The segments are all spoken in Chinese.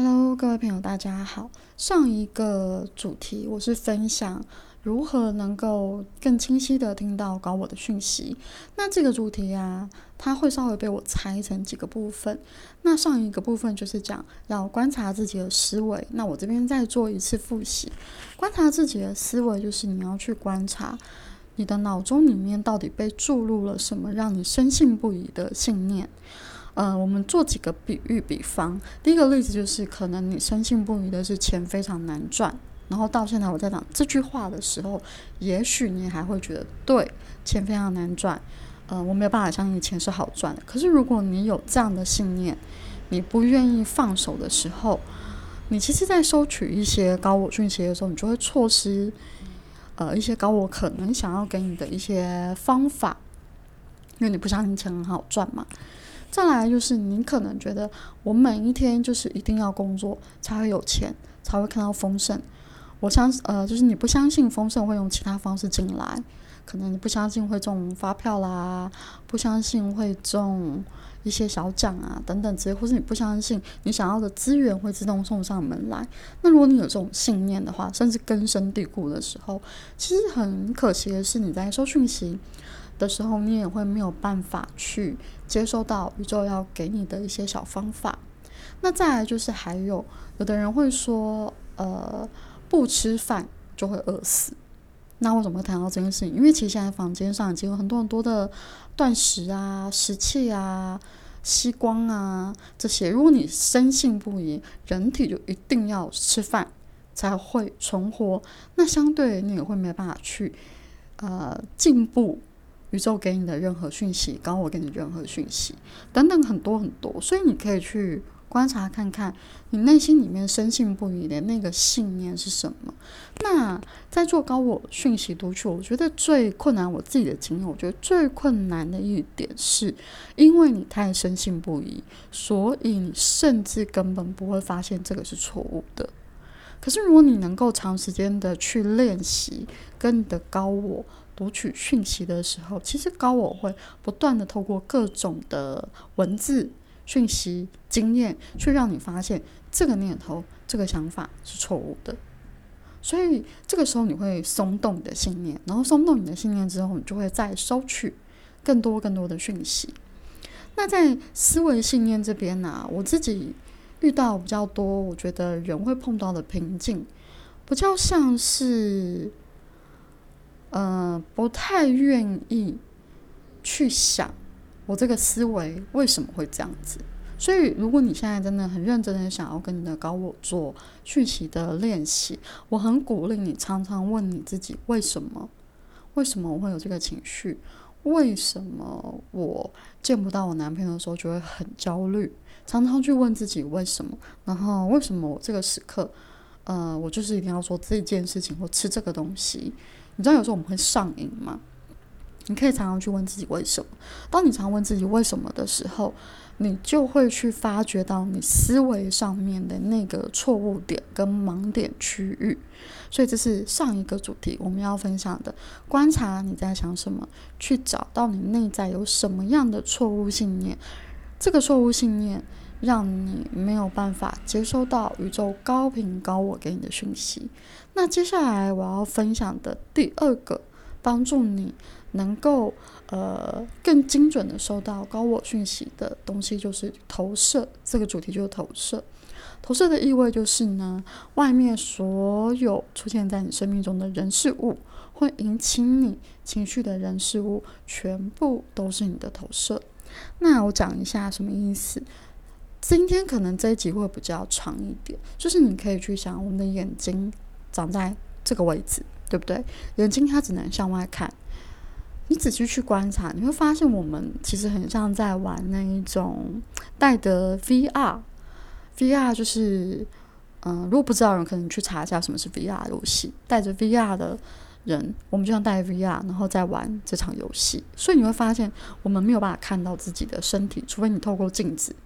Hello，各位朋友，大家好。上一个主题我是分享如何能够更清晰的听到搞我的讯息。那这个主题啊，它会稍微被我拆成几个部分。那上一个部分就是讲要观察自己的思维。那我这边再做一次复习，观察自己的思维，就是你要去观察你的脑中里面到底被注入了什么，让你深信不疑的信念。呃，我们做几个比喻比方。第一个例子就是，可能你深信不疑的是钱非常难赚，然后到现在我在讲这句话的时候，也许你还会觉得对，钱非常难赚。呃，我没有办法相信钱是好赚的。可是如果你有这样的信念，你不愿意放手的时候，你其实，在收取一些高我讯息的时候，你就会错失呃一些高我可能想要给你的一些方法，因为你不相信钱很好赚嘛。再来就是，你可能觉得我每一天就是一定要工作才会有钱，才会看到丰盛。我相信呃，就是你不相信丰盛会用其他方式进来，可能你不相信会中发票啦，不相信会中一些小奖啊等等之类，或是你不相信你想要的资源会自动送上门来。那如果你有这种信念的话，甚至根深蒂固的时候，其实很可惜的是你在收讯息。的时候，你也会没有办法去接受到宇宙要给你的一些小方法。那再来就是，还有有的人会说，呃，不吃饭就会饿死。那为什么会谈到这件事情？因为其实现在房间上已经有很多很多的断食啊、食气啊、吸光啊这些。如果你深信不疑，人体就一定要吃饭才会存活，那相对你也会没办法去呃进步。宇宙给你的任何讯息，刚我给你任何讯息，等等很多很多，所以你可以去观察看看，你内心里面深信不疑的那个信念是什么。那在做高我讯息读取，我觉得最困难，我自己的经验，我觉得最困难的一点是，因为你太深信不疑，所以你甚至根本不会发现这个是错误的。可是如果你能够长时间的去练习，跟你的高我。读取讯息的时候，其实高我会不断的透过各种的文字讯息经验，去让你发现这个念头、这个想法是错误的。所以这个时候你会松动你的信念，然后松动你的信念之后，你就会再收取更多更多的讯息。那在思维信念这边呢，我自己遇到比较多，我觉得人会碰到的瓶颈，比较像是。呃，不太愿意去想我这个思维为什么会这样子。所以，如果你现在真的很认真的想要跟你的高我做讯息的练习，我很鼓励你常常问你自己：为什么？为什么我会有这个情绪？为什么我见不到我男朋友的时候就会很焦虑？常常去问自己为什么？然后，为什么我这个时刻，呃，我就是一定要做这件事情或吃这个东西？你知道有时候我们会上瘾吗？你可以常常去问自己为什么。当你常问自己为什么的时候，你就会去发掘到你思维上面的那个错误点跟盲点区域。所以这是上一个主题我们要分享的：观察你在想什么，去找到你内在有什么样的错误信念。这个错误信念。让你没有办法接收到宇宙高频高我给你的讯息。那接下来我要分享的第二个帮助你能够呃更精准的收到高我讯息的东西，就是投射。这个主题就是投射。投射的意味就是呢，外面所有出现在你生命中的人事物，会引起你情绪的人事物，全部都是你的投射。那我讲一下什么意思。今天可能这一集会比较长一点，就是你可以去想，我们的眼睛长在这个位置，对不对？眼睛它只能向外看。你仔细去观察，你会发现我们其实很像在玩那一种带的 VR，VR 就是，嗯，如果不知道人，可能去查一下什么是 VR 游戏。带着 VR 的人，我们就像带 VR，然后再玩这场游戏。所以你会发现，我们没有办法看到自己的身体，除非你透过镜子。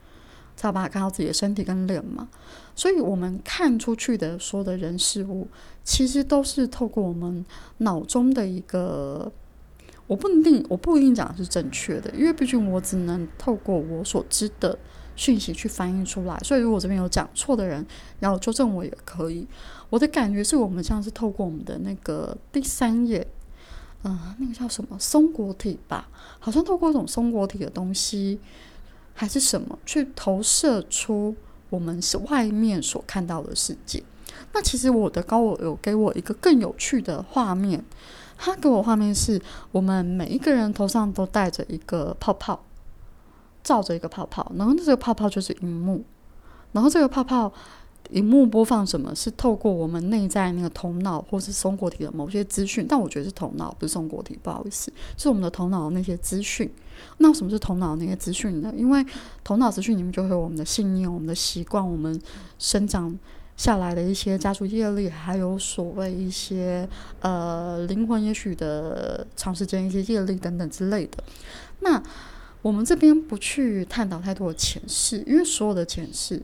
才有办法看到自己的身体跟脸嘛，所以我们看出去的所有的人事物，其实都是透过我们脑中的一个，我不一定我不一定讲的是正确的，因为毕竟我只能透过我所知的讯息去翻译出来。所以如果这边有讲错的人，然后纠正我也可以。我的感觉是我们像是透过我们的那个第三页，嗯，那个叫什么松果体吧，好像透过一种松果体的东西，还是什么，去投射出我们是外面所看到的世界。那其实我的高我有给我一个更有趣的画面，他给我画面是我们每一个人头上都带着一个泡泡，罩着一个泡泡，然后这个泡泡就是荧幕，然后这个泡泡。荧幕播放什么是透过我们内在那个头脑或是松果体的某些资讯，但我觉得是头脑，不是松果体，不好意思，是我们的头脑那些资讯。那什么是头脑那些资讯呢？因为头脑资讯里面就会有我们的信念、我们的习惯、我们生长下来的一些家族业力，还有所谓一些呃灵魂也许的长时间一些业力等等之类的。那我们这边不去探讨太多的前世，因为所有的前世。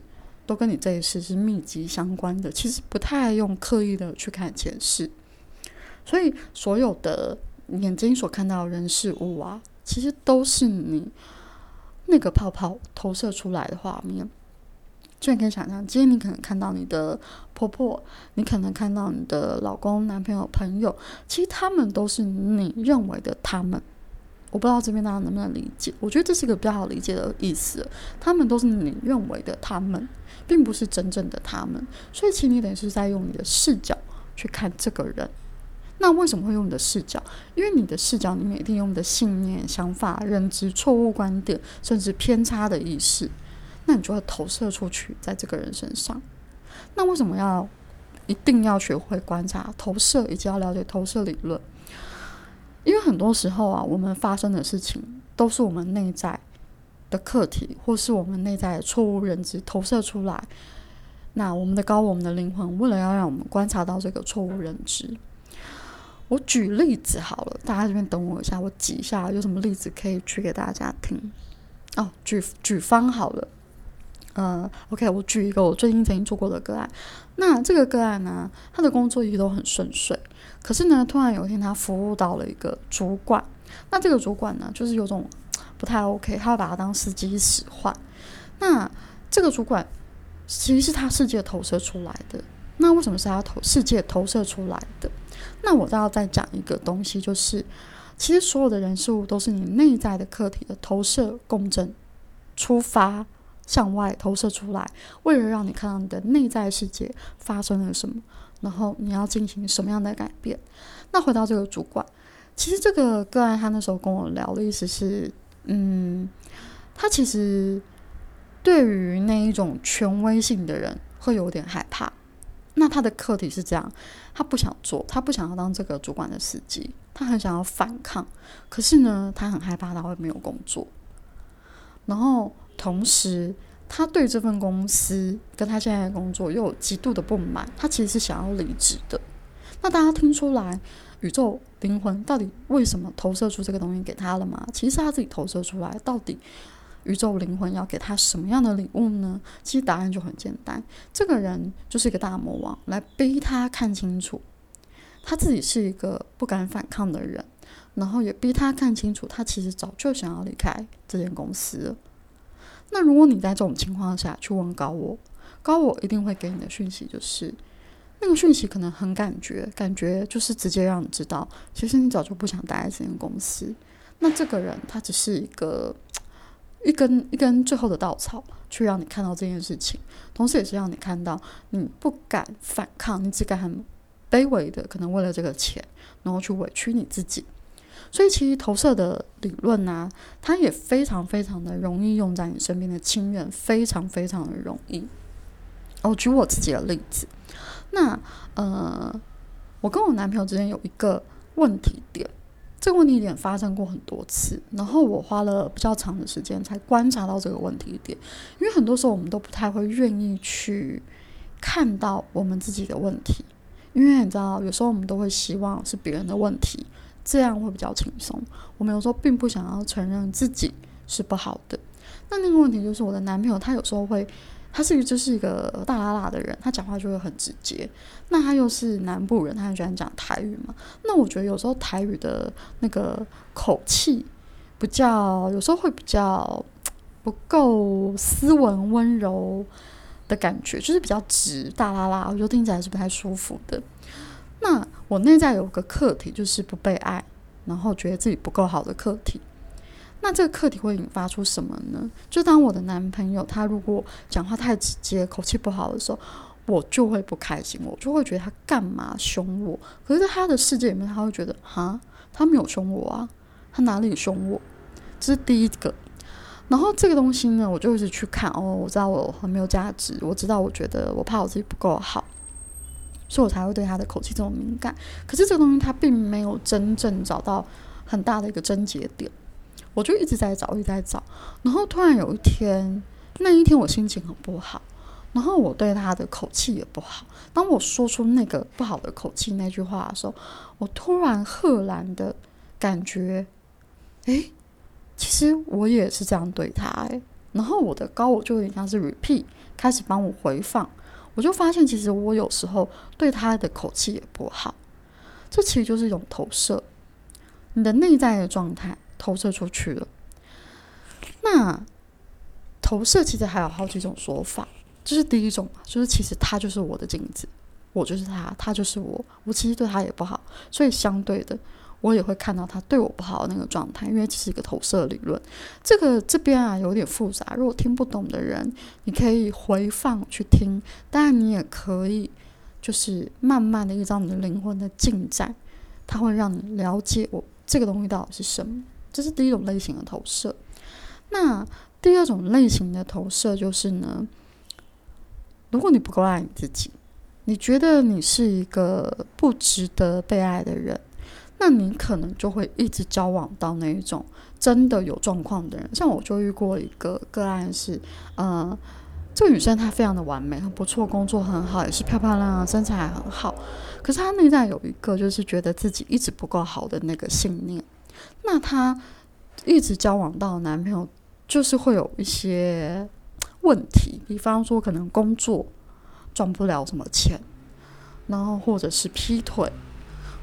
都跟你这一世是密集相关的，其实不太用刻意的去看前世，所以所有的眼睛所看到人事物啊，其实都是你那个泡泡投射出来的画面。就你可以想象，今天你可能看到你的婆婆，你可能看到你的老公、男朋友、朋友，其实他们都是你认为的他们。我不知道这边大家能不能理解？我觉得这是一个比较好理解的意思。他们都是你认为的他们，并不是真正的他们。所以，其实你等于是在用你的视角去看这个人。那为什么会用你的视角？因为你的视角里面一定用你的信念、想法、认知、错误观点，甚至偏差的意识，那你就会投射出去在这个人身上。那为什么要一定要学会观察投射，以及要了解投射理论？因为很多时候啊，我们发生的事情都是我们内在的课题，或是我们内在的错误认知投射出来。那我们的高我们的灵魂，为了要让我们观察到这个错误认知，我举例子好了，大家这边等我一下，我挤一下有什么例子可以举给大家听。哦，举举方好了，呃，OK，我举一个我最近曾经做过的个案。那这个个案呢，他的工作一直都很顺遂。可是呢，突然有一天，他服务到了一个主管。那这个主管呢，就是有种不太 OK，他会把他当司机使唤。那这个主管其实是他世界投射出来的。那为什么是他投世界投射出来的？那我再要再讲一个东西，就是其实所有的人事物都是你内在的客体的投射共振，出发向外投射出来，为了让你看到你的内在世界发生了什么。然后你要进行什么样的改变？那回到这个主管，其实这个个案他那时候跟我聊的意思是，嗯，他其实对于那一种权威性的人会有点害怕。那他的课题是这样，他不想做，他不想要当这个主管的司机，他很想要反抗。可是呢，他很害怕他会没有工作。然后同时。他对这份公司跟他现在的工作又有极度的不满，他其实是想要离职的。那大家听出来宇宙灵魂到底为什么投射出这个东西给他了吗？其实他自己投射出来。到底宇宙灵魂要给他什么样的礼物呢？其实答案就很简单，这个人就是一个大魔王，来逼他看清楚他自己是一个不敢反抗的人，然后也逼他看清楚他其实早就想要离开这间公司了。那如果你在这种情况下去问高我，高我一定会给你的讯息就是，那个讯息可能很感觉，感觉就是直接让你知道，其实你早就不想待在这间公司。那这个人他只是一个一根一根最后的稻草，去让你看到这件事情，同时也是让你看到你不敢反抗，你只敢很卑微的，可能为了这个钱，然后去委屈你自己。所以，其实投射的理论呢，它也非常非常的容易用在你身边的亲人，非常非常的容易。我举我自己的例子，那呃，我跟我男朋友之间有一个问题点，这个问题点发生过很多次，然后我花了比较长的时间才观察到这个问题点，因为很多时候我们都不太会愿意去看到我们自己的问题，因为你知道，有时候我们都会希望是别人的问题。这样会比较轻松。我们有时候并不想要承认自己是不好的。那那个问题就是，我的男朋友他有时候会，他是一个就是一个大拉拉的人，他讲话就会很直接。那他又是南部人，他很喜欢讲台语嘛。那我觉得有时候台语的那个口气比较，有时候会比较不够斯文温柔的感觉，就是比较直大啦啦，我觉得听起来是不太舒服的。那我内在有个课题，就是不被爱，然后觉得自己不够好的课题。那这个课题会引发出什么呢？就当我的男朋友他如果讲话太直接、口气不好的时候，我就会不开心，我就会觉得他干嘛凶我？可是在他的世界里面，他会觉得哈，他没有凶我啊，他哪里凶我？这是第一个。然后这个东西呢，我就一直去看哦，我知道我很没有价值，我知道我觉得我怕我自己不够好，所以我才会对他的口气这么敏感。可是这个东西他并没有真正找到很大的一个症结点，我就一直在找，一直在找。然后突然有一天，那一天我心情很不好。然后我对他的口气也不好。当我说出那个不好的口气那句话的时候，我突然赫然的感觉，诶，其实我也是这样对他诶。然后我的高我就有点像是 repeat，开始帮我回放。我就发现，其实我有时候对他的口气也不好。这其实就是一种投射，你的内在的状态投射出去了。那投射其实还有好几种说法。这是第一种，就是其实他就是我的镜子，我就是他，他就是我，我其实对他也不好，所以相对的，我也会看到他对我不好的那个状态，因为这是一个投射理论。这个这边啊有点复杂，如果听不懂的人，你可以回放去听，当然你也可以就是慢慢的依照你的灵魂的进展，它会让你了解我这个东西到底是什么。这是第一种类型的投射。那第二种类型的投射就是呢。如果你不够爱你自己，你觉得你是一个不值得被爱的人，那你可能就会一直交往到那一种真的有状况的人。像我就遇过一个个案是，呃，这个女生她非常的完美，很不错，工作很好，也是漂漂亮亮，身材很好。可是她内在有一个就是觉得自己一直不够好的那个信念。那她一直交往到男朋友，就是会有一些。问题，比方说可能工作赚不了什么钱，然后或者是劈腿，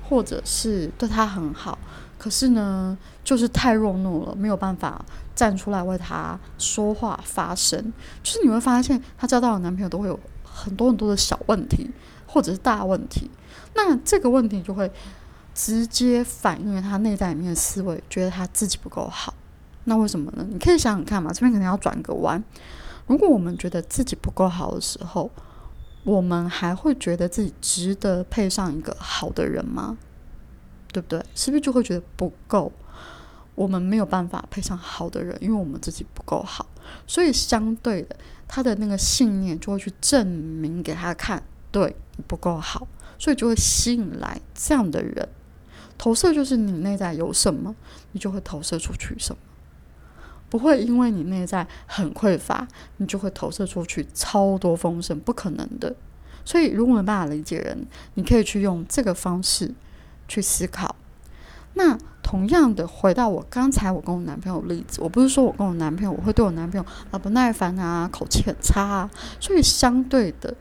或者是对他很好，可是呢，就是太弱怒了，没有办法站出来为他说话发声。就是你会发现，她交到的男朋友都会有很多很多的小问题，或者是大问题。那这个问题就会直接反映了他内在里面的思维，觉得他自己不够好。那为什么呢？你可以想想看嘛，这边可能要转个弯。如果我们觉得自己不够好的时候，我们还会觉得自己值得配上一个好的人吗？对不对？是不是就会觉得不够？我们没有办法配上好的人，因为我们自己不够好。所以相对的，他的那个信念就会去证明给他看，对你不够好，所以就会吸引来这样的人。投射就是你内在有什么，你就会投射出去什么。不会因为你内在很匮乏，你就会投射出去超多丰盛，不可能的。所以，如果没办法理解人，你可以去用这个方式去思考。那同样的，回到我刚才我跟我男朋友例子，我不是说我跟我男朋友我会对我男朋友啊不耐烦啊，口气很差啊。所以，相对的，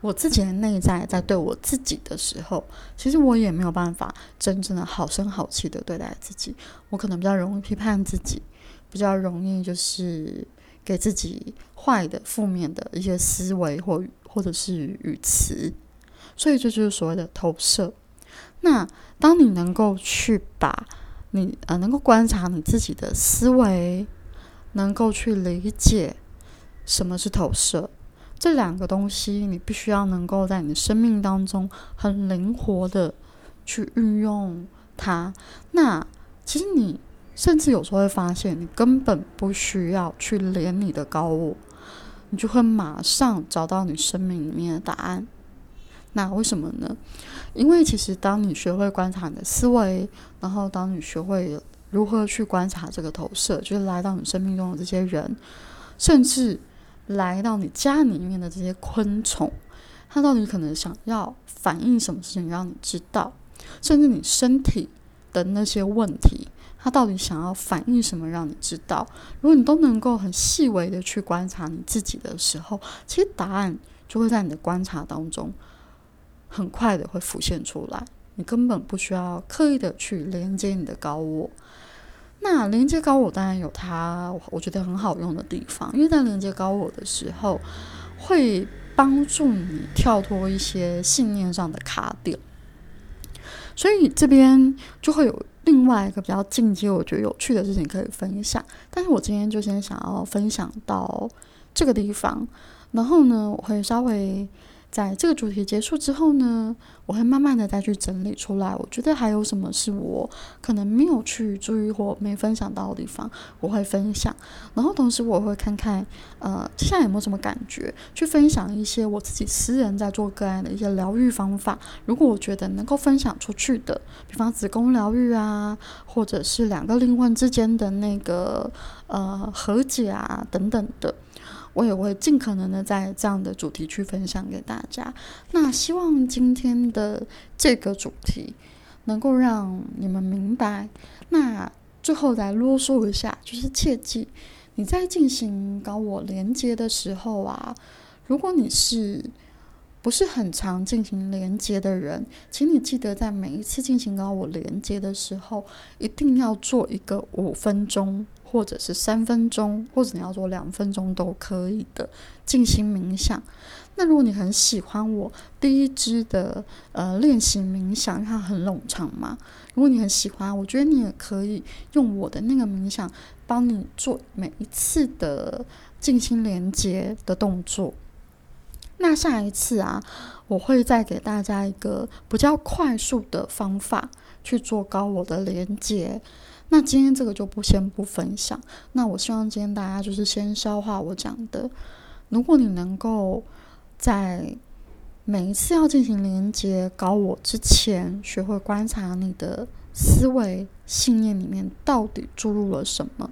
我自己的内在在对我自己的时候，其实我也没有办法真正的好声好气的对待自己。我可能比较容易批判自己。比较容易就是给自己坏的、负面的一些思维或或者是语词，所以这就是所谓的投射。那当你能够去把你呃能够观察你自己的思维，能够去理解什么是投射，这两个东西你必须要能够在你的生命当中很灵活的去运用它。那其实你。甚至有时候会发现，你根本不需要去连你的高我，你就会马上找到你生命里面的答案。那为什么呢？因为其实当你学会观察你的思维，然后当你学会如何去观察这个投射，就是来到你生命中的这些人，甚至来到你家里面的这些昆虫，它到底可能想要反映什么事情让你知道，甚至你身体的那些问题。他到底想要反映什么？让你知道，如果你都能够很细微的去观察你自己的时候，其实答案就会在你的观察当中很快的会浮现出来。你根本不需要刻意的去连接你的高我。那连接高我当然有它我觉得很好用的地方，因为在连接高我的时候，会帮助你跳脱一些信念上的卡点。所以这边就会有另外一个比较进阶，我觉得有趣的事情可以分享。但是我今天就先想要分享到这个地方，然后呢，我会稍微。在这个主题结束之后呢，我会慢慢的再去整理出来。我觉得还有什么是我可能没有去注意或没分享到的地方，我会分享。然后同时我会看看，呃，接下来有没有什么感觉，去分享一些我自己私人在做个案的一些疗愈方法。如果我觉得能够分享出去的，比方子宫疗愈啊，或者是两个灵魂之间的那个呃和解啊等等的。我也会尽可能的在这样的主题去分享给大家。那希望今天的这个主题能够让你们明白。那最后再啰嗦一下，就是切记你在进行高我连接的时候啊，如果你是不是很常进行连接的人，请你记得在每一次进行高我连接的时候，一定要做一个五分钟。或者是三分钟，或者你要做两分钟都可以的静心冥想。那如果你很喜欢我第一支的呃练习冥想，因为它很冗长嘛。如果你很喜欢，我觉得你也可以用我的那个冥想帮你做每一次的静心连接的动作。那下一次啊，我会再给大家一个比较快速的方法去做高我的连接。那今天这个就不先不分享。那我希望今天大家就是先消化我讲的。如果你能够在每一次要进行连接搞我之前，学会观察你的思维信念里面到底注入了什么，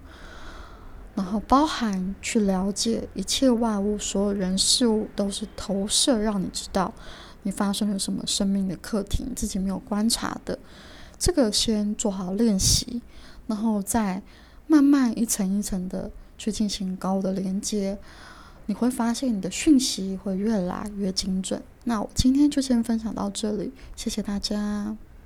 然后包含去了解一切外物，所有人事物都是投射，让你知道你发生了什么生命的课题，你自己没有观察的。这个先做好练习。然后再慢慢一层一层的去进行高的连接，你会发现你的讯息会越来越精准。那我今天就先分享到这里，谢谢大家。